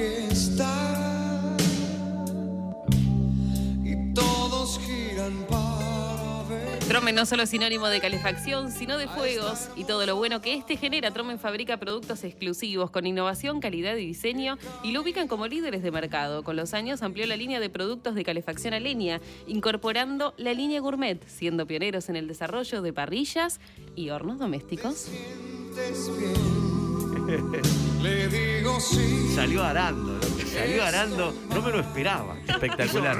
fiesta y todos giran para ver. Trome no solo es sinónimo de calefacción, sino de fuegos y todo lo bueno que este genera. Tromen fabrica productos exclusivos con innovación, calidad y diseño y lo ubican como líderes de mercado. Con los años amplió la línea de productos de calefacción a leña, incorporando la línea gourmet, siendo pioneros en el desarrollo de parrillas y hornos domésticos. Le digo sí. Salió arando, loco, salió arando, no me lo esperaba. Espectacular.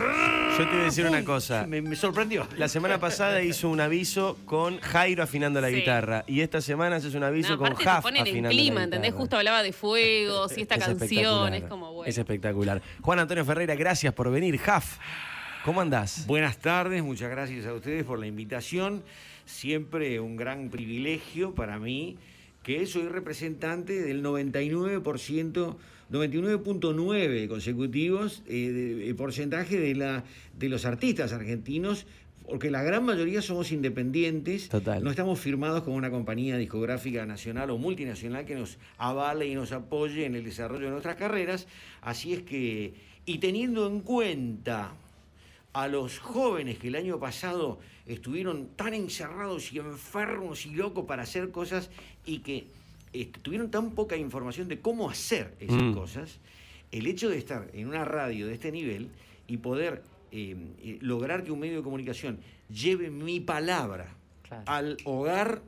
Yo te voy a decir una cosa. Me, me sorprendió. La semana pasada hizo un aviso con Jairo afinando la Sí. guitarra. Y esta semana haces un aviso No, con aparte Jaf ponen afinando clima, ¿entendés? guitarra. Justo hablaba de fuegos y esta Es canción espectacular. es como bueno. Es espectacular. Juan Antonio Ferreira, gracias por venir. Jaf, ¿cómo andás? Buenas tardes, muchas gracias a ustedes por la invitación. Siempre un gran privilegio para mí que soy representante del 99%, 99.9 consecutivos eh, de, porcentaje de, la, de los artistas argentinos, porque la gran mayoría somos independientes, Total. no estamos firmados con una compañía discográfica nacional o multinacional que nos avale y nos apoye en el desarrollo de nuestras carreras, así es que, y teniendo en cuenta a los jóvenes que el año pasado estuvieron tan encerrados y enfermos y locos para hacer cosas y que eh, tuvieron tan poca información de cómo hacer esas Mm. cosas, el hecho de estar en una radio de este nivel y poder eh, eh, lograr que un medio de comunicación lleve mi palabra Claro. al hogar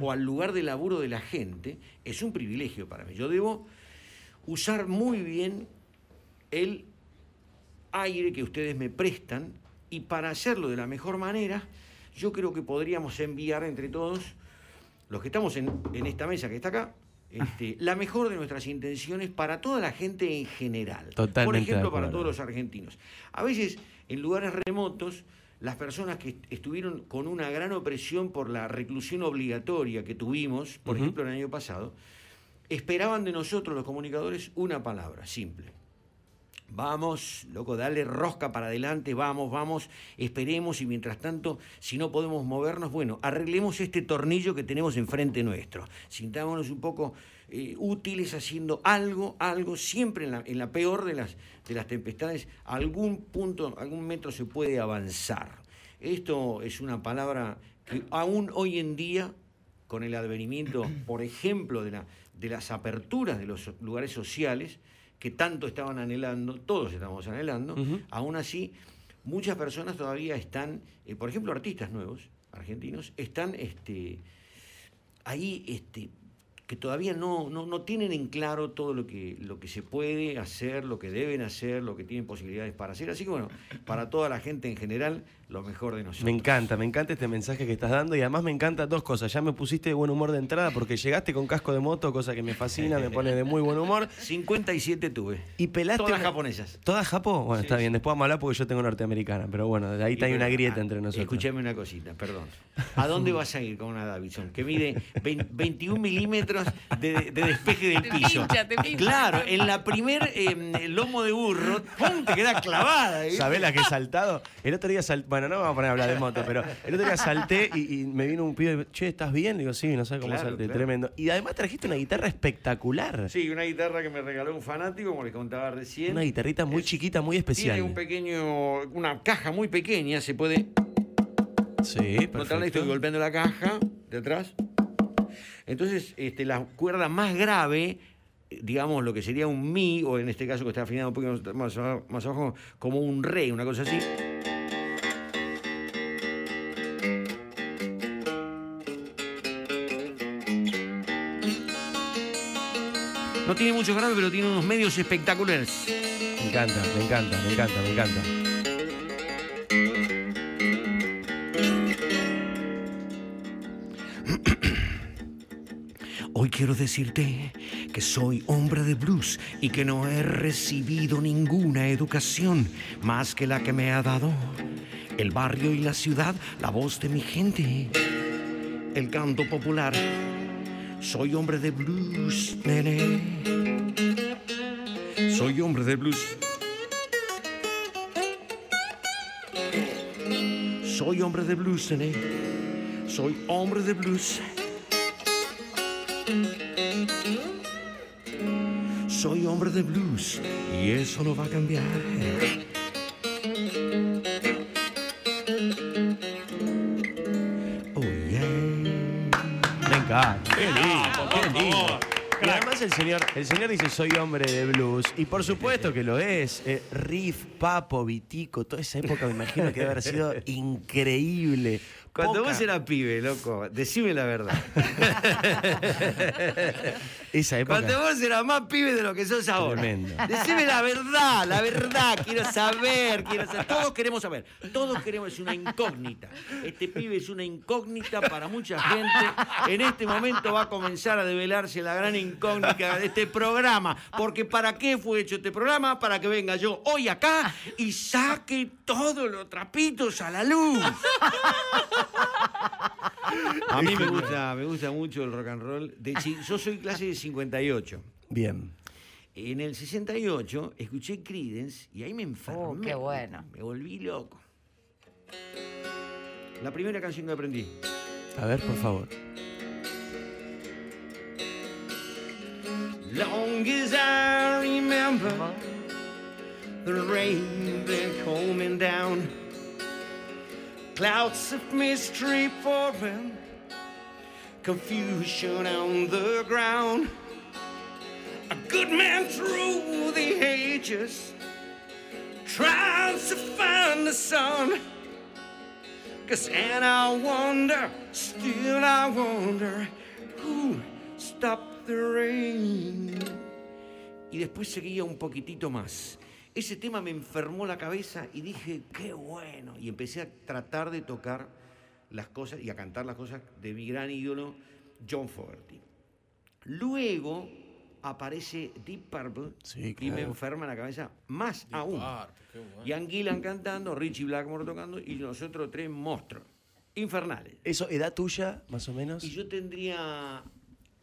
o al lugar de laburo de la gente, es un privilegio para mí. Yo debo usar muy bien el aire que ustedes me prestan y para hacerlo de la mejor manera, yo creo que podríamos enviar entre todos, los que estamos en, en esta mesa que está acá, este, la mejor de nuestras intenciones para toda la gente en general. Por Totalmente ejemplo, de para todos los argentinos. A veces, en lugares remotos, las personas que estuvieron con una gran opresión por la reclusión obligatoria que tuvimos, por ejemplo, el año pasado, esperaban de nosotros, los comunicadores, una palabra simple. Vamos, loco, dale rosca para adelante, vamos, vamos, esperemos y mientras tanto, si no podemos movernos, bueno, arreglemos este tornillo que tenemos enfrente nuestro. Sintámonos un poco eh, útiles haciendo algo, algo, siempre en la, peor de las, de las tempestades, algún punto, algún metro se puede avanzar. Esto es una palabra que aún hoy en día con el advenimiento, por ejemplo, de las aperturas de los lugares sociales que tanto estaban anhelando, todos estamos anhelando, aún así muchas personas todavía están, eh, por ejemplo, artistas nuevos, argentinos, están este, ahí este, que todavía no, no, no tienen en claro todo lo que, lo que se puede hacer, lo que deben hacer, lo que tienen posibilidades para hacer. Así que bueno, para toda la gente en general, lo mejor de nosotros. Me encanta, me encanta este mensaje que estás dando y además me encantan dos cosas. Ya me pusiste de buen humor de entrada porque llegaste con casco de moto, cosa que me fascina, me pone de muy buen humor. 57 tuve. Y pelaste. Todas una- japonesas. ¿Todas japo? Bueno, Sí, está sí. bien, después vamos a hablar porque yo tengo norteamericana, pero bueno, de ahí está hay una grieta entre nosotros. Escuchame una cosita, perdón. ¿A dónde vas a ir con una Davidson? Que mide 20 21 milímetros de, de despeje del Te piso. pincha, te pincha. Claro, en la primer eh, lomo de burro, ¡pum! te queda clavada. ¿eh? ¿Sabés la que he saltado? El otro día salté, bueno, no me vamos a poner a hablar de moto, pero el otro día salté y, y me vino un pibe, che, ¿estás bien? Digo, sí, no sé cómo Claro, salté, claro. tremendo. Y además trajiste una guitarra espectacular. Sí, una guitarra que me regaló un fanático, como les contaba recién. Una guitarrita muy Es- chiquita, muy especial. Tiene un pequeño, una caja muy pequeña, se puede Sí, Notarle, estoy perfecto. golpeando la caja de atrás. Entonces, este, la cuerda más grave, digamos lo que sería un mi, o en este caso que está afinado un poquito más, abajo- más abajo, como un re, una cosa así. No tiene mucho grave, pero tiene unos medios espectaculares. Me encanta, me encanta, me encanta, me encanta. Hoy quiero decirte que soy hombre de blues y que no he recibido ninguna educación más que la que me ha dado el barrio y la ciudad, la voz de mi gente, el canto popular. Soy hombre de blues, nene. Soy hombre de blues. Soy hombre de blues, nene. Soy hombre de blues. soy hombre de blues y eso no va a cambiar. Qué lindo, qué lindo. Y además el señor, el señor dice soy hombre de blues y por supuesto que lo es. Eh, Riff, Papo, Vitico, toda esa época me imagino que debe haber sido increíble. Cuando Poca- vos eras pibe, loco, decime la verdad. esa época. Cuando vos eras más pibe de lo que sos ahora. Tremendo. Decime la verdad, la verdad. Quiero saber, quiero saber. Todos queremos saber. Todos queremos, es una incógnita. Este pibe es una incógnita para mucha gente. En este momento va a comenzar a develarse la gran incógnita de este programa. Porque ¿para qué fue hecho este programa? Para que venga yo hoy acá y saque todos los trapitos a la luz. A mí me gusta, me gusta mucho el rock and roll. De chi- yo soy clase de 58. Bien. En el 68 escuché Creedence y ahí me enfermé. Oh, qué bueno. Me volví loco. La primera canción que aprendí. A ver, por favor. Long as I remember the rain been coming down, clouds of mystery pouring, confusion on the ground. A good man through the ages tries to find the sun. Cause and I wonder, still I wonder, who stopped the rain? Y después seguía un poquitito más. Ese tema me enfermó la cabeza y dije, qué bueno. Y empecé a tratar de tocar las cosas y a cantar las cosas de mi gran ídolo, John Fogerty. Luego aparece Deep Purple Sí, y me enferma la cabeza más aún. Ian Gillan cantando, Richie Blackmore tocando y nosotros tres monstruos infernales. ¿Eso, edad tuya, más o menos? Y yo tendría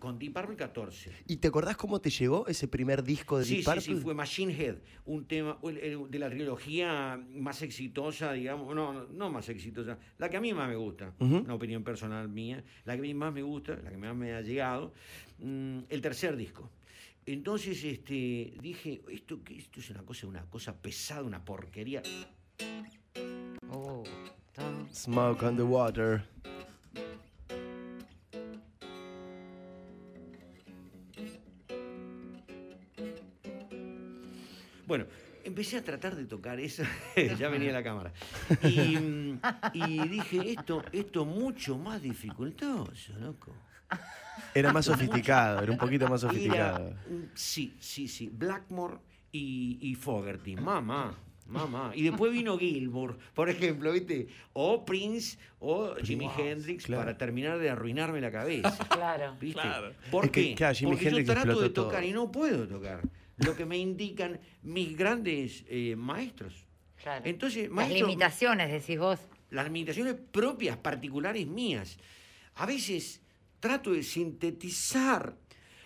con Deep Purple 14. ¿Y te acordás cómo te llegó ese primer disco de Sí, Deep sí, Purple? sí, fue Machine Head, un tema de la trilogía más exitosa, digamos, no, no, no más exitosa, la que a mí más me gusta, una opinión personal mía, la que a mí más me gusta, la que más me ha llegado, mm, el tercer disco. Entonces este, dije, esto, esto es una cosa, una cosa pesada, una porquería. Oh. Smoke on the Water. Bueno, empecé a tratar de tocar eso, ya venía la cámara. Y, mm, y dije, esto, esto mucho más dificultoso, loco. Era más sofisticado, era un poquito más sofisticado. sí, sí, sí. Blackmore y, y Fogerty. Mamá, mamá. Y después vino Gilmour, por ejemplo, ¿viste? O Prince o Jimi Hendrix claro. para terminar de arruinarme la cabeza. Claro. ¿Viste? Claro. ¿Por Es que, qué? claro, Porque Hendrix yo trato de tocar todo. y no puedo tocar. Lo que me indican mis grandes eh, maestros. Claro. Entonces, Las maestros, limitaciones, decís vos. las limitaciones propias, particulares mías. A veces trato de sintetizar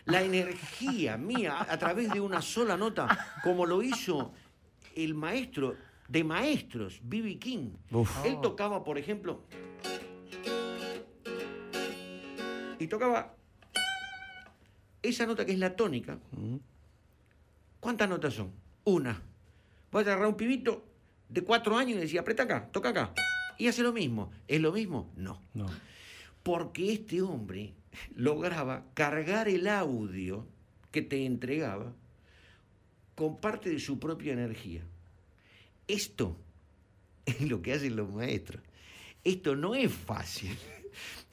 la energía mía a través de una sola nota, como lo hizo el maestro de maestros, B.B. King. Uf. Él tocaba, por ejemplo, y tocaba esa nota que es la tónica. ¿Cuántas notas son? Una. Voy a agarrar un pibito de cuatro años y decía, aprieta acá, toca acá. Y hace lo mismo. ¿Es lo mismo? No. No. Porque este hombre lograba cargar el audio que te entregaba con parte de su propia energía. Esto es lo que hacen los maestros. Esto no es fácil.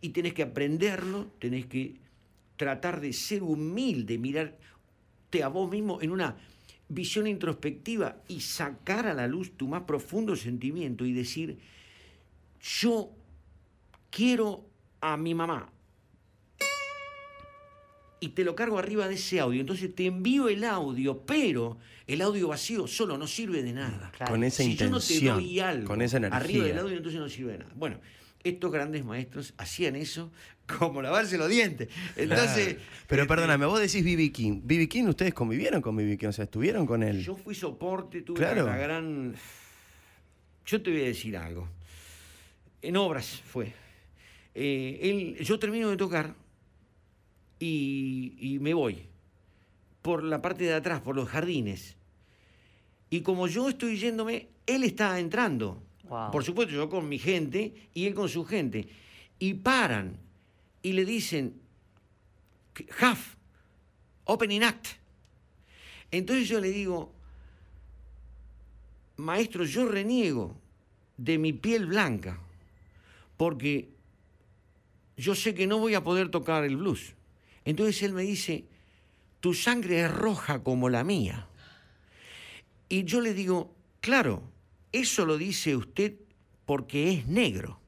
Y tenés que aprenderlo, tenés que tratar de ser humilde, mirarte a vos mismo en una visión introspectiva y sacar a la luz tu más profundo sentimiento y decir, yo quiero a mi mamá. Y te lo cargo arriba de ese audio. Entonces te envío el audio, pero el audio vacío solo no sirve de nada. Claro. Con esa si yo no intención, te doy algo con esa energía. arriba del audio, entonces no sirve de nada. Bueno, estos grandes maestros hacían eso como lavarse los dientes. Entonces, Claro. Pero este, perdóname, vos decís B.B. King. B.B. King, ¿ustedes convivieron con B.B. King? O sea, ¿estuvieron con él? Yo fui soporte, tuve Claro. la gran. Yo te voy a decir algo. En obras fue. Eh, él, yo termino de tocar y, y me voy. por la parte de atrás, por los jardines. Y como yo estoy yéndome, él está entrando. Wow. Por supuesto, yo con mi gente y él con su gente. Y paran y le dicen, Half, opening act. Entonces yo le digo, maestro, yo reniego de mi piel blanca, porque yo sé que no voy a poder tocar el blues. Entonces él me dice, tu sangre es roja como la mía. Y yo le digo, claro, eso lo dice usted porque es negro.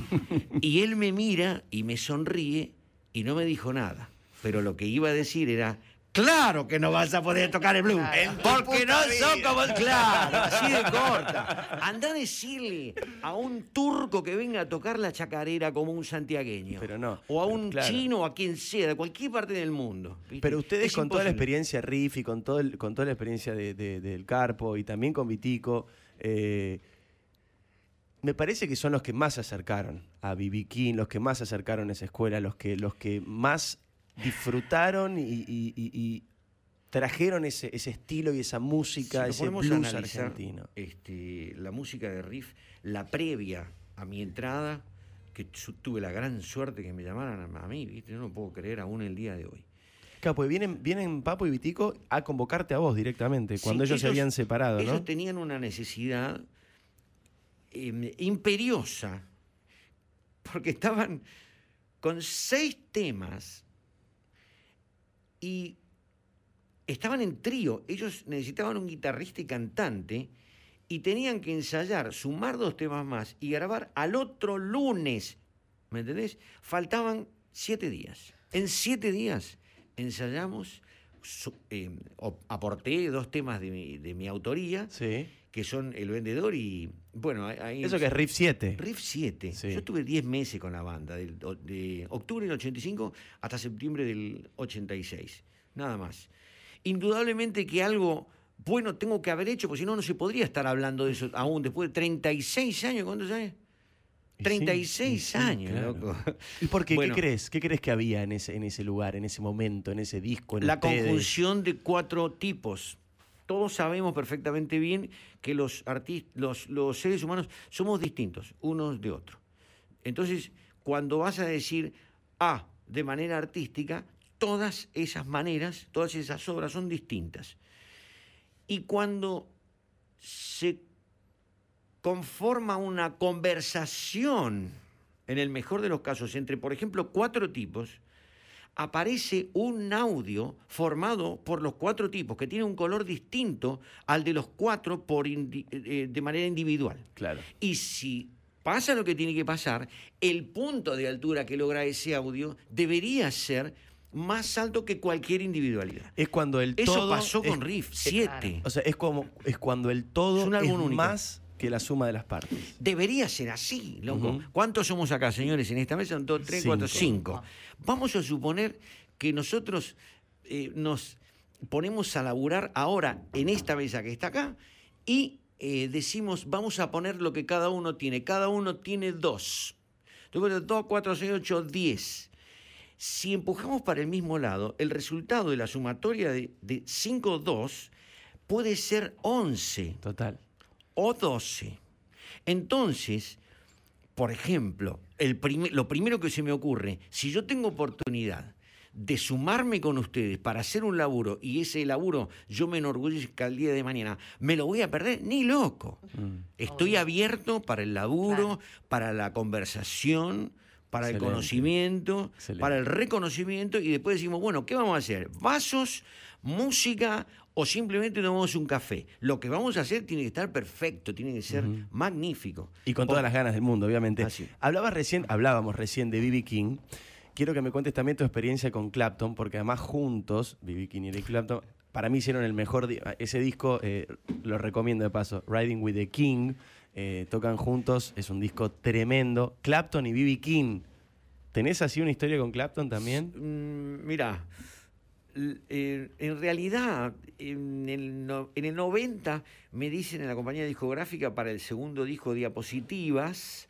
y él me mira y me sonríe y no me dijo nada. Pero lo que iba a decir era, claro que no vas a poder tocar el blues. Porque no son como... Claro, así de corta. Anda a decirle a un turco que venga a tocar la chacarera como un santiagueño. Pero no, O a un claro. chino o a quien sea, de cualquier parte del mundo. ¿viste? Pero ustedes Es con toda la experiencia riff y con, todo el- con toda la experiencia de- de- del Carpo y también con Vitico, eh, me parece que son los que más se acercaron a B.B. King, los que más se acercaron a esa escuela, los que, los que más disfrutaron y, y- y- y trajeron ese, ese estilo y esa música, Si ese a blues analizar, argentino. Este, la música de Riff, la previa a mi entrada, que tuve la gran suerte que me llamaran a, mí, ¿viste? no lo puedo creer aún el día de hoy. Claro, pues vienen, vienen Papo y Vitico a convocarte a vos directamente, cuando Sí, ellos, se habían separado, Ellos ¿no? tenían una necesidad eh, imperiosa, porque estaban con seis temas y estaban en trío. Ellos necesitaban un guitarrista y cantante y tenían que ensayar, sumar dos temas más y grabar al otro lunes. ¿Me entendés? Faltaban siete días. En siete días ensayamos, eh, aporté dos temas de mi, de mi autoría, Sí. Que son El Vendedor y, bueno, ahí- Eso que es Riff 7. Riff 7. Sí. Yo estuve 10 meses con la banda, del- de octubre del 85 hasta septiembre del 86. Nada más. Indudablemente que algo bueno tengo que haber hecho, porque si no, no se podría estar hablando de eso aún después de 36 años. ¿Cuántos años? Y sí, 36 y sí, años, claro. loco. ¿Y por qué? Bueno. ¿Qué crees? ¿Qué crees que había en ese, en ese lugar, en ese momento, en ese disco? En La ustedes? conjunción de cuatro tipos. Todos sabemos perfectamente bien que los, los, seres humanos somos distintos unos de otros. Entonces, cuando vas a decir A de manera artística, todas esas maneras, todas esas obras son distintas. Y cuando se conforma una conversación, en el mejor de los casos, entre, por ejemplo, cuatro tipos, aparece un audio formado por los cuatro tipos, que tiene un color distinto al de los cuatro por eh, de manera individual. Claro. Y si pasa lo que tiene que pasar, el punto de altura que logra ese audio debería ser más alto que cualquier individualidad. Es cuando el Eso todo. pasó con Riff es- 7. O sea, es como es cuando el todo Es un más que la suma de las partes. Debería ser así, loco. ¿Cuántos somos acá, señores? En esta mesa son dos, tres, cuatro, Cinco. cinco. Vamos a suponer que nosotros eh, nos ponemos a laburar ahora en esta mesa que está acá y eh, decimos, vamos a poner lo que cada uno tiene. Cada uno tiene dos. Entonces, dos, cuatro, seis, ocho, diez. Si empujamos para el mismo lado, el resultado de la sumatoria de, de 5, 2 puede ser 11 Total. O 12. Entonces, por ejemplo, el lo primero que se me ocurre, si yo tengo oportunidad de sumarme con ustedes para hacer un laburo y ese laburo yo me enorgullezca el día de mañana, me lo voy a perder ni loco. Mm. Estoy Obvio. abierto para el laburo, Claro. para la conversación, para el conocimiento, Excelente. para el reconocimiento y después decimos, bueno, ¿qué vamos a hacer? ¿Vasos, música o simplemente tomamos un café? Lo que vamos a hacer tiene que estar perfecto, tiene que ser magnífico. Y con O- todas las ganas del mundo, obviamente. Así. Hablabas recién, hablábamos recién de B.B. King. Quiero que me cuentes también tu experiencia con Clapton, porque además juntos, B.B. King y Eric Clapton, para mí hicieron el mejor. di- Ese disco, eh, lo recomiendo de paso, Riding with the King. eh, tocan juntos, es un disco tremendo. Clapton y B.B. King. ¿Tenés así una historia con Clapton también? Mm, Mira, eh, en realidad, en el, no- en el 90 me dicen en la compañía discográfica para el segundo disco Diapositivas,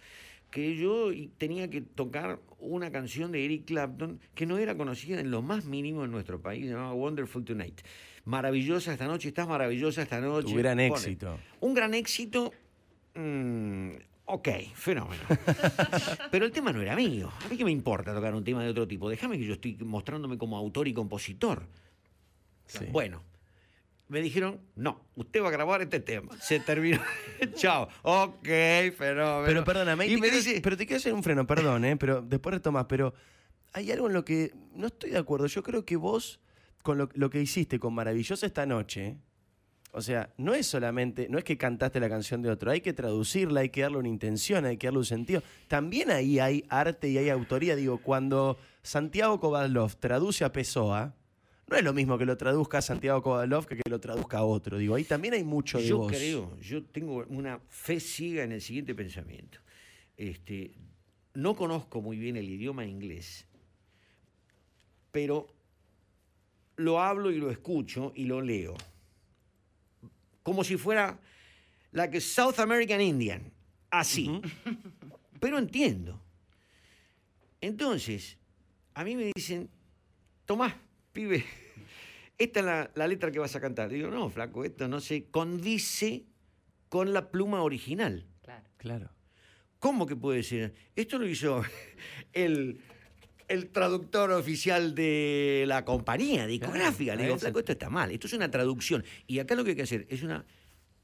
que yo tenía que tocar una canción de Eric Clapton que no era conocida en lo más mínimo en nuestro país, se llamaba Wonderful Tonight. Maravillosa esta noche, estás maravillosa esta noche. Un gran éxito. Un gran éxito. mm, ok, fenómeno. Pero el tema no era mío. A mí qué me importa tocar un tema de otro tipo. Déjame que yo estoy mostrándome como autor y compositor. Sí. Bueno, me dijeron, no, usted va a grabar este tema. Se terminó. Chao. Ok, fenómeno. Pero perdóname, y te me quiero- dice, pero te quiero hacer un freno, perdón, ¿eh? pero después retomas, pero hay algo en lo que no estoy de acuerdo. Yo creo que vos, con lo, lo que hiciste con Maravillosa esta noche, o sea, no es solamente, no es que cantaste la canción de otro, hay que traducirla, hay que darle una intención, hay que darle un sentido. También ahí hay arte y hay autoría. Digo, cuando Santiago Kovalov traduce a Pessoa, no es lo mismo que lo traduzca a Santiago Kovalov que que lo traduzca a otro. Digo, ahí también hay mucho de yo vos. creo, yo tengo una fe ciega en el siguiente pensamiento. Este, no conozco muy bien el idioma inglés, pero lo hablo y lo escucho y lo leo. Como si fuera la que South American Indian, así. Pero entiendo. Entonces, a mí me dicen, Tomás, pibe, esta es la, la letra que vas a cantar. Digo, no, flaco, esto no se condice con la pluma original. Claro. Claro. ¿Cómo que puede ser? Esto lo hizo el, el traductor oficial de la compañía discográfica. Le digo, flaco, esto está mal. Esto es una traducción. Y acá lo que hay que hacer es una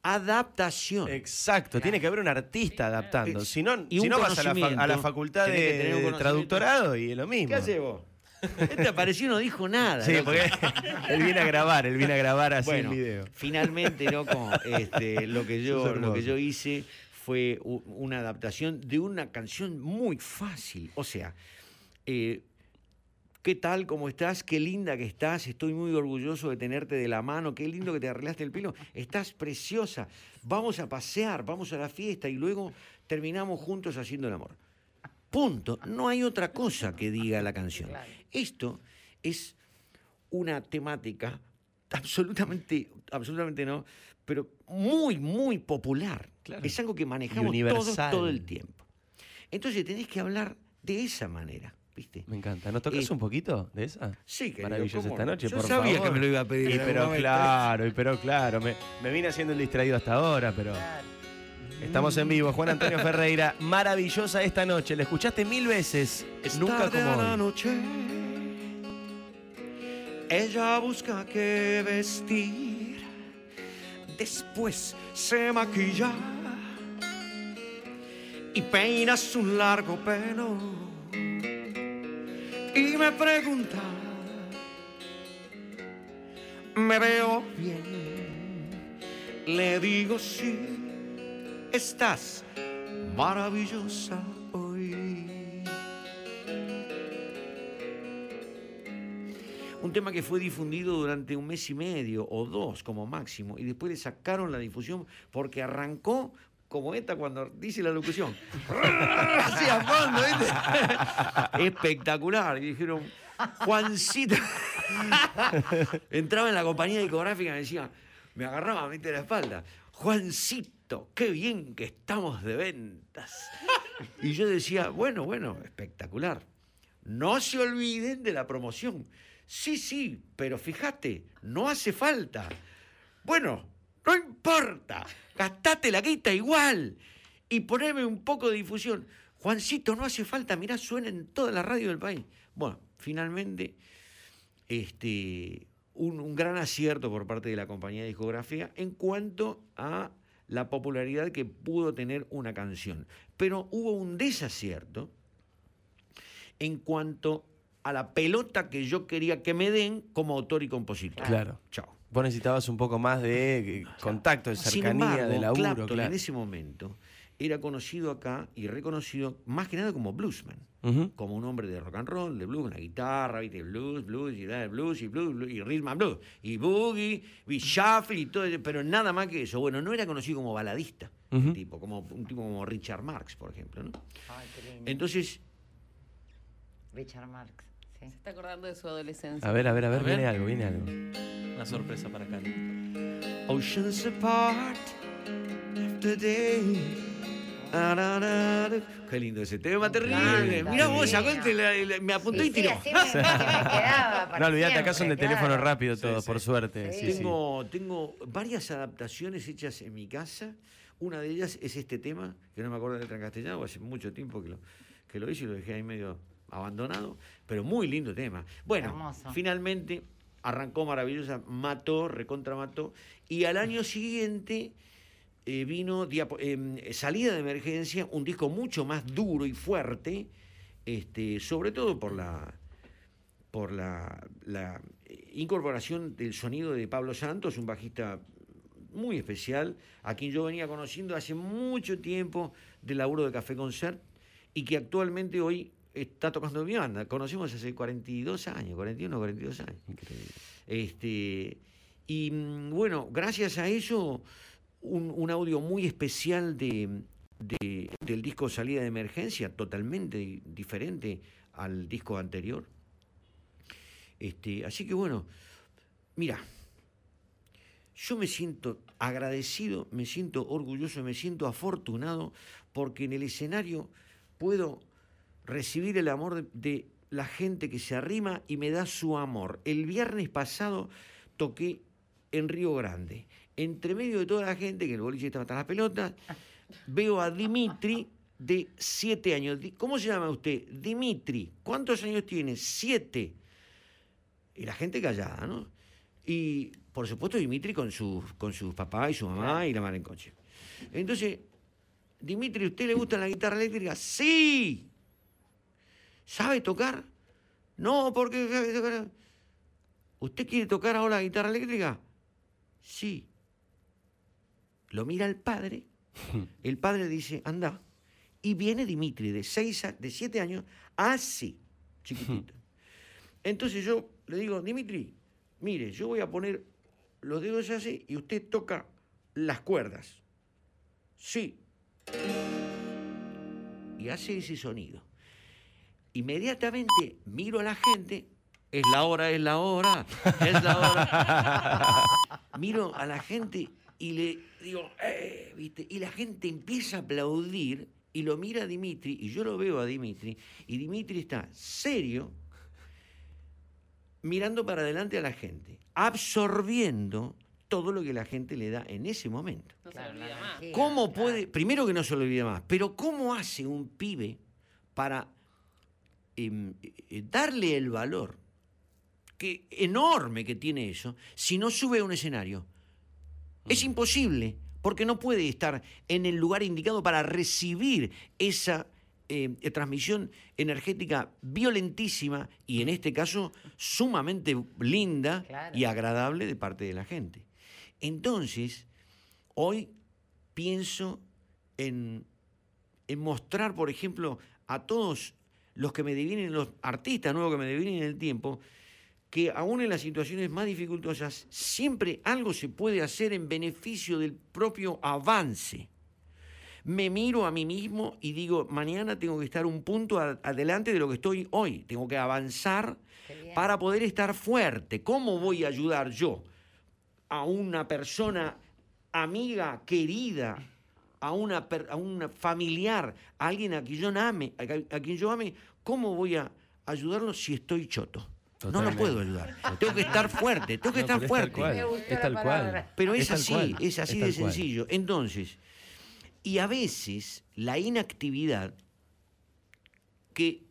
adaptación. Exacto, tiene que haber un artista adaptando. Si no, y si un no vas a la, fa- a la facultad de, traductorado y es lo mismo. ¿Qué hace vos? Este apareció y no dijo nada. Sí, loco. porque él viene a grabar, él viene a grabar así Bueno, el video. finalmente, loco, este, lo, que yo, lo que yo hice fue una adaptación de una canción muy fácil. O sea, eh, ¿qué tal? ¿Cómo estás? Qué linda que estás. Estoy muy orgulloso de tenerte de la mano. Qué lindo que te arreglaste el pelo. Estás preciosa. Vamos a pasear, vamos a la fiesta y luego terminamos juntos haciendo el amor. Punto. No hay otra cosa que diga la canción. Esto es una temática absolutamente, absolutamente no, pero muy, muy popular. Claro. Es algo que manejamos todos todo el tiempo. Entonces tenés que hablar de esa manera, ¿viste? Me encanta. ¿No tocas Eh, un poquito de esa? Sí, querido, Maravillosa ¿cómo esta no? noche, Yo por sabía favor. que me lo iba a pedir Y pero claro, y pero claro. Me, me vine haciendo el distraído hasta ahora, pero estamos en vivo. Juan Antonio Ferreira, maravillosa esta noche. La escuchaste mil veces. Es Nunca como a la hoy. noche. Ella busca qué vestir. Después se maquilla y peina su largo pelo. Y me pregunta, ¿me veo bien? Le digo sí, estás maravillosa hoy. Un tema que fue difundido durante un mes y medio o dos como máximo y después le sacaron la difusión porque arrancó como esta cuando dice la locución. Así a fondo, ¿viste? Espectacular. Y dijeron, Juancito. Entraba en la compañía discográfica y me decía, me agarraba ¿viste? la espalda. Juancito, qué bien que estamos de ventas. Y yo decía, bueno, bueno, espectacular. No se olviden de la promoción. Sí, sí, pero fíjate, no hace falta. Bueno, no importa. Gastate la guita igual. Y poneme un poco de difusión. Juancito, no hace falta. Mirá, suena en toda la radio del país. Bueno, finalmente, este, un, un gran acierto por parte de la compañía de discografía en cuanto a la popularidad que pudo tener una canción. Pero hubo un desacierto en cuanto a la pelota que yo quería que me den como autor y compositor. Claro. Chao. Vos necesitabas un poco más de eh, contacto, de cercanía, embargo, de laburo, Clapton claro. en ese momento era conocido acá y reconocido más que nada como bluesman, como un hombre de rock and roll, de blues, una guitarra, ¿viste? blues, blues, y blues, y blues, blues, y rhythm and blues, y boogie, y shuffle, y todo, eso, pero nada más que eso. Bueno, no era conocido como baladista, Ujú. tipo, como, un tipo como Richard Marx, por ejemplo. ¿no? Ay, qué lindo. Entonces, Richard Marx. Sí. Se está acordando de su adolescencia. A ver, a ver, a ver, A ver. viene algo, viene algo. Una sorpresa para Cali. Oceans apart after day. Ararara. Qué lindo ese tema, terrible. Mirá vos, la- la- me apuntó Sí, y sí, tiró. así me, así me quedaba para No olvidate, acá son de teléfono rápido todos, por suerte. Tengo, tengo varias adaptaciones hechas en mi casa. Una de ellas es este tema, que no me acuerdo de letra en castellano, hace mucho tiempo que lo, que lo hice y lo dejé ahí medio abandonado, pero muy lindo tema. Bueno, Hermoso. finalmente arrancó maravillosa, mató, recontra mató, y al año siguiente eh, vino eh, Salida de Emergencia, un disco mucho más duro y fuerte, este, sobre todo por la, por la, incorporación del sonido de Pablo Santos, un bajista muy especial, a quien yo venía conociendo hace mucho tiempo del laburo de Café Concert y que actualmente hoy está tocando mi banda. Conocimos hace 42 años, 41 o 42 años. Increíble. Este, y mm, bueno, gracias a eso, un, un audio muy especial de, de- del disco Salida de Emergencia, totalmente di- diferente al disco anterior. Este, así que bueno, mira, yo me siento agradecido, me siento orgulloso, me siento afortunado porque en el escenario puedo recibir el amor de, la gente que se arrima y me da su amor. El viernes pasado toqué en Río Grande. Entre medio de toda la gente, que el boliche estaba hasta las pelotas, veo a Dimitri de siete años. ¿Cómo se llama usted? Dimitri. ¿Cuántos años tiene? Siete. Y la gente callada, ¿no? Y por supuesto Dimitri con sus, con sus papás y su mamá y la madre en coche. Entonces, Dimitri, ¿usted le gusta la guitarra eléctrica? Sí. ¿Sabe tocar? No, porque... sabe tocar. ¿Usted quiere tocar ahora la guitarra eléctrica? Sí. Lo mira el padre. El padre dice, anda. Y viene Dimitri, de seis, a- de siete años, así, chiquitito. Entonces yo le digo, Dimitri, mire, yo voy a poner los dedos así y usted toca las cuerdas. Sí. Y hace ese sonido. Inmediatamente miro a la gente, es la hora, es la hora, es la hora. miro a la gente y le digo, "Eh", ¿viste? Y la gente empieza a aplaudir y lo mira a Dimitri, y yo lo veo a Dimitri, y Dimitri está serio, mirando para adelante a la gente, absorbiendo todo lo que la gente le da en ese momento. No se Claro, olvida más. ¿Cómo claro. puede, primero que no se lo olvide más, pero cómo hace un pibe para eh, darle el valor que, enorme que tiene eso si no sube a un escenario? Es imposible, porque no puede estar en el lugar indicado para recibir esa eh, transmisión energética violentísima y en este caso sumamente linda Claro. y agradable de parte de la gente. Entonces, hoy pienso en, en mostrar, por ejemplo, a todos los que me divinen, los artistas nuevos que me divinen en el tiempo, que aún en las situaciones más dificultosas, siempre algo se puede hacer en beneficio del propio avance. Me miro a mí mismo y digo, mañana tengo que estar un punto a- adelante de lo que estoy hoy. Tengo que avanzar para poder estar fuerte. ¿Cómo voy a ayudar yo a una persona amiga, querida, a una, a una familiar, a alguien a quien yo ame, a, a quien yo ame? ¿Cómo voy a ayudarlo si estoy choto? No lo puedo ayudar. Tengo que estar fuerte, tengo que No, estar pero es tal fuerte. cual, es tal cual. Pero es, así, cual, es así de cual. sencillo. Entonces, y a veces la inactividad, que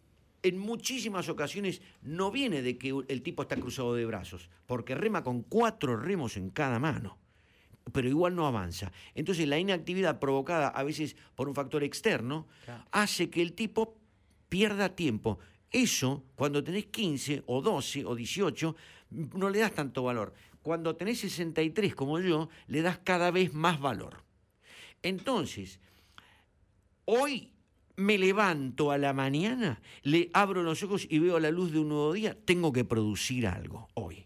en muchísimas ocasiones no viene de que el tipo está cruzado de brazos, porque rema con cuatro remos en cada mano, pero igual no avanza. Entonces la inactividad provocada a veces por un factor externo Claro. hace que el tipo pierda tiempo. Eso, cuando tenés 15 o 12 o 18, no le das tanto valor. Cuando tenés 63 como yo, le das cada vez más valor. Entonces, hoy me levanto a la mañana, le abro los ojos y veo la luz de un nuevo día, tengo que producir algo hoy.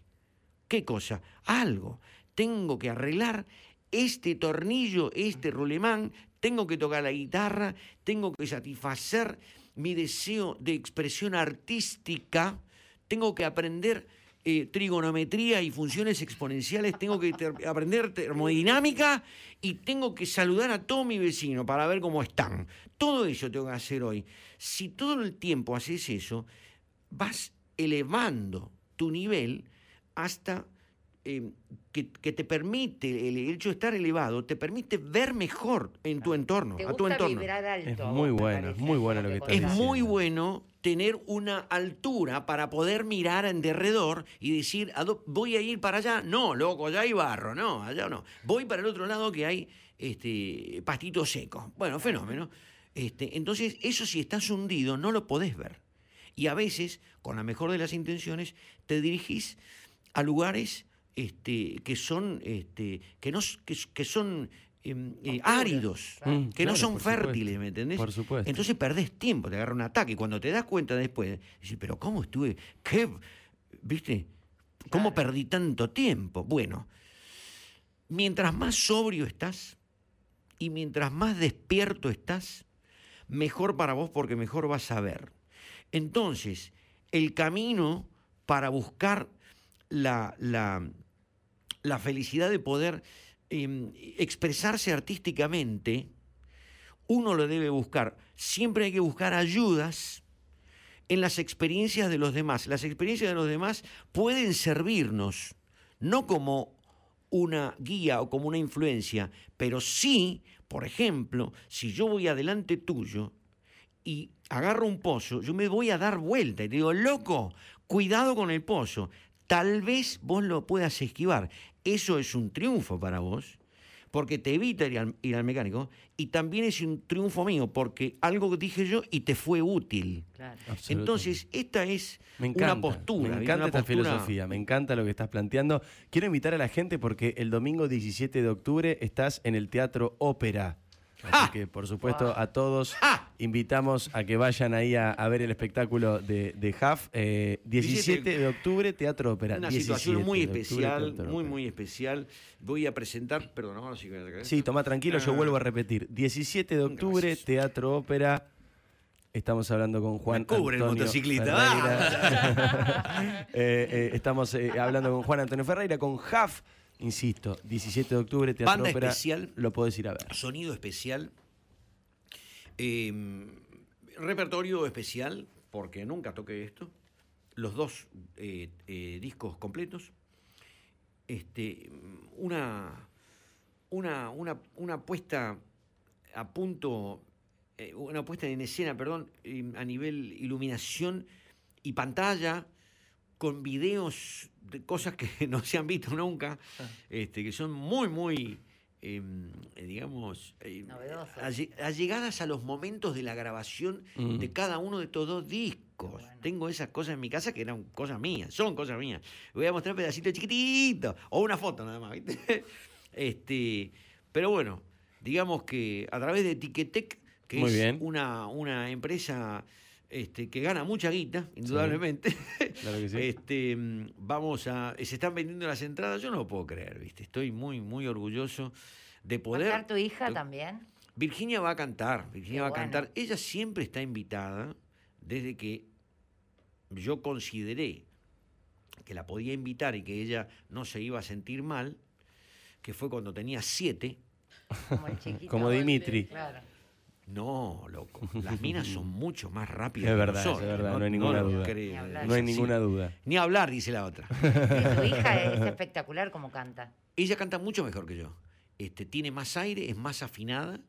¿Qué cosa? Algo. Tengo que arreglar este tornillo, este rulemán, tengo que tocar la guitarra, tengo que satisfacer mi deseo de expresión artística, tengo que aprender eh, trigonometría y funciones exponenciales, tengo que aprender termodinámica y tengo que saludar a todo mi vecino para ver cómo están. Todo eso tengo que hacer hoy. Si todo el tiempo haces eso, vas elevando tu nivel hasta eh, que, que te permite, el hecho de estar elevado, te permite ver mejor en tu entorno, ¿Te a tu entorno. vibrar alto? Es muy bueno, es muy bueno lo que estás Es muy bueno tener una altura para poder mirar en derredor y decir, "¿A dó- voy a ir para allá. No, loco, allá hay barro, no, allá no. Voy para el otro lado que hay este, pastito seco. Bueno, fenómeno. Este, entonces, eso si estás hundido, no lo podés ver. Y a veces, con la mejor de las intenciones, te dirigís a lugares este, que son, este, que no, que, que son em, eh, áridos, claro. Mm, que no son supuesto. fértiles, ¿me entendés? Por supuesto. Entonces perdés tiempo, te agarra un ataque. Y cuando te das cuenta después, dices, pero ¿cómo estuve? ¿Qué? ¿Viste? ¿Cómo perdí tanto tiempo? Bueno, mientras más sobrio estás y mientras más despierto estás, mejor para vos porque mejor vas a ver. Entonces, el camino para buscar la, la, la felicidad de poder em, expresarse artísticamente, uno lo debe buscar. Siempre hay que buscar ayudas en las experiencias de los demás. Las experiencias de los demás pueden servirnos, no como una guía o como una influencia, pero sí, por ejemplo, si yo voy adelante tuyo y agarro un pozo, yo me voy a dar vuelta y te digo, loco, cuidado con el pozo. Tal vez vos lo puedas esquivar. Eso es un triunfo para vos, porque te evita ir al, ir al mecánico, y también es un triunfo mío, porque algo que dije yo y te fue útil. Claro. Entonces, esta es Me encanta, una postura. Me encanta esta postura- filosofía, me encanta lo que estás planteando. Quiero invitar a la gente porque el domingo 17 de octubre estás en el Teatro Ópera. Así que, por supuesto, a todos invitamos a que vayan ahí a, a ver el espectáculo de, de Huff. Eh, 17 de octubre, Teatro Ópera. Una 17 situación muy octubre, especial, muy, muy especial. Voy a presentar, perdón, ahora sí que voy a sacar Sí, toma tranquilo, yo Ah. vuelvo a repetir. 17 de octubre, Gracias. Teatro Ópera. Estamos hablando con Juan Me cubre el Antonio motociclista. Ferreira. Eh, eh, estamos eh, hablando con Juan Antonio Ferreira, con Jaf, insisto, 17 de octubre, Teatro Banda Ópera. especial. Lo podés ir a ver. Sonido especial. eh, repertorio especial, porque nunca toqué esto. Los dos eh, eh, discos completos. Este, una, una, una, una puesta a punto, eh, una puesta en escena, perdón, eh, a nivel iluminación y pantalla, con videos de cosas que no se han visto nunca, este, que son muy, muy, eh, digamos, eh, allegadas a los momentos de la grabación Mm. de cada uno de estos dos discos. bueno. Tengo esas cosas en mi casa que eran cosas mías, son cosas mías. Voy a mostrar pedacitos chiquititos, o una foto nada más, ¿viste? Este, pero bueno, digamos que a través de Ticketek, que Muy es bien. Una, una empresa este, que gana mucha guita, indudablemente. Claro que sí. Este, mm, vamos a. Se están vendiendo las entradas, yo no lo puedo creer, ¿viste? Estoy muy, muy orgulloso de ¿Va a poder. estar tu hija to- también? Virginia va a cantar, Virginia Qué va a cantar. Ella siempre está invitada desde que yo consideré que la podía invitar y que ella no se iba a sentir mal, que fue cuando tenía siete. Como el chiquito. Como Dimitri. Claro. No, loco. Las minas son mucho más rápidas. Es que verdad, nosotros, es verdad, no hay ninguna lo duda. creo, Ni hablar. es No hay ninguna duda. Ni hablar, dice la otra. Sí, tu hija es espectacular como canta. Ella canta mucho mejor que yo. Este, tiene más aire, es más afinada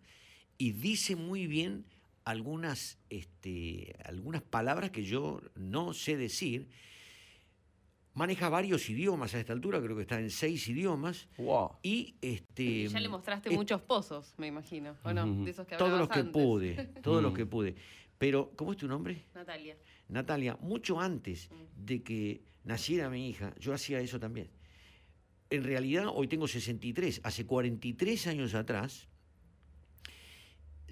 y dice muy bien algunas, este, algunas palabras que yo no sé decir. Maneja varios idiomas a esta altura, creo que está en seis idiomas. Wow. Y este, Ya le mostraste es- muchos pozos, me imagino, ¿o no? De esos que todos los que antes. pude, todos los Mm. que pude. Pero, ¿cómo es tu nombre? Natalia. Natalia, mucho antes de que naciera mi hija, yo hacía eso también. En realidad, hoy tengo 63. Hace 43 años atrás,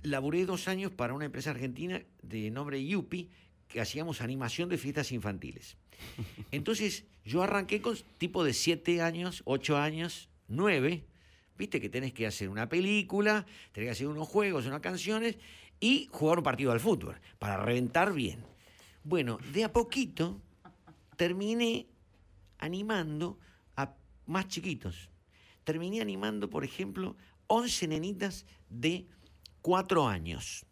laburé dos años para una empresa argentina de nombre Yupi, que hacíamos animación de fiestas infantiles. Entonces, yo arranqué con tipo de 7 años, 8 años, 9. Viste que tenés que hacer una película, tenés que hacer unos juegos, unas canciones y jugar un partido al fútbol para reventar bien. Bueno, de a poquito terminé animando a más chiquitos. Terminé animando, por ejemplo, 11 nenitas de 4 años.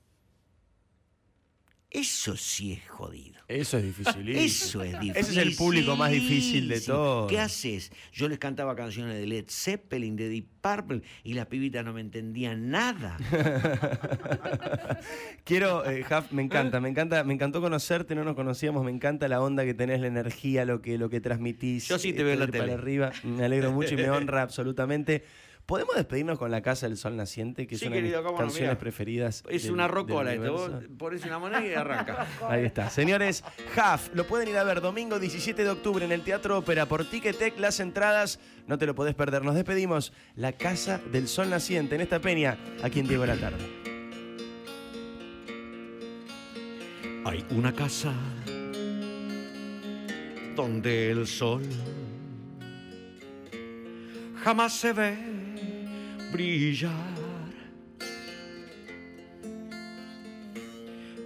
Eso sí es jodido. Eso es difícil. Eso es difícil. Ese es el público más difícil de todos. ¿Qué haces? Yo les cantaba canciones de Led Zeppelin, de Deep Purple, y las pibitas no me entendían nada. Quiero, eh, Jaf, me encanta, me encanta, me encantó conocerte, no nos conocíamos, me encanta la onda que tenés, la energía, lo que, lo que transmitís. Yo sí te veo en la para tele. arriba. Me alegro mucho y me honra absolutamente. ¿Podemos despedirnos con La Casa del Sol Naciente, que Sí, es una de mis no, canciones preferidas? Es del- una rocola esto. Vos una moneda y arranca. Ahí está. Señores, Jaf, lo pueden ir a ver domingo 17 de octubre en el Teatro Ópera por Ticketek. Las entradas no te lo podés perder. Nos despedimos. La Casa del Sol Naciente en esta peña, aquí en Diego la Tarde. Hay una casa donde el sol jamás se ve brillar.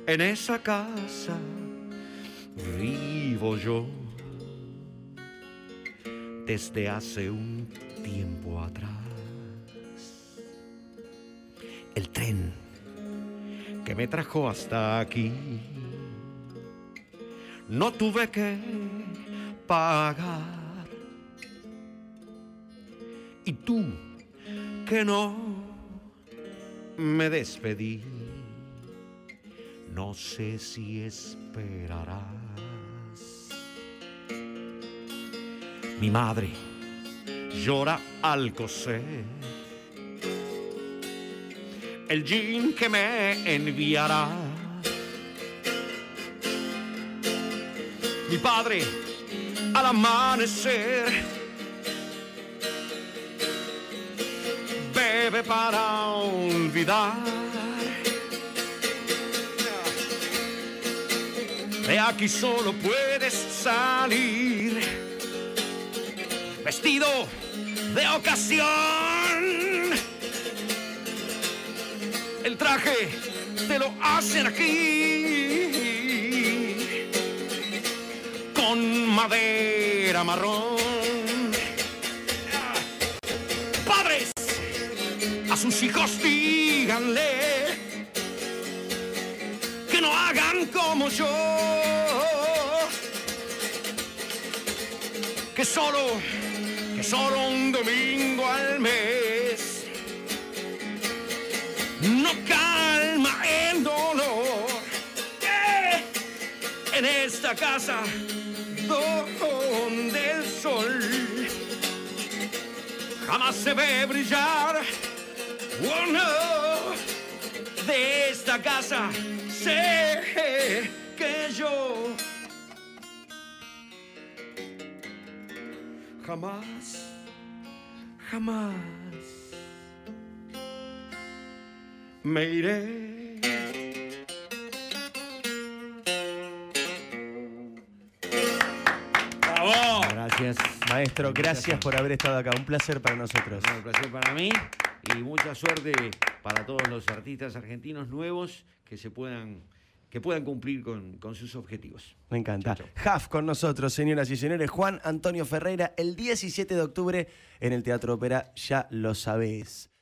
En esa casa vivo yo desde hace un tiempo atrás. El tren que me trajo hasta aquí. No tuve que pagar. Y tú, que no me despedí, no sé si esperarás. Mi madre llora al coser el jean que me enviará. Mi padre al amanecer para olvidar. De aquí solo puedes salir vestido de ocasión. El traje te lo hacen aquí con madera marrón. Sus hijos díganle que no hagan como yo. Que solo, que solo un domingo al mes no calma el dolor. Eh, En esta casa donde el sol jamás se ve brillar. Oh no, de esta casa sé que yo jamás, jamás me iré. ¡Bravo! Gracias. Maestro, gracias por haber estado acá. Un placer para nosotros. Un placer para mí y mucha suerte para todos los artistas argentinos nuevos que se puedan que puedan cumplir con, con sus objetivos. Me encanta. Chau, Jaf con nosotros, señoras y señores. Juan Antonio Ferreira, el 17 de octubre en el Teatro Ópera, ya lo sabés.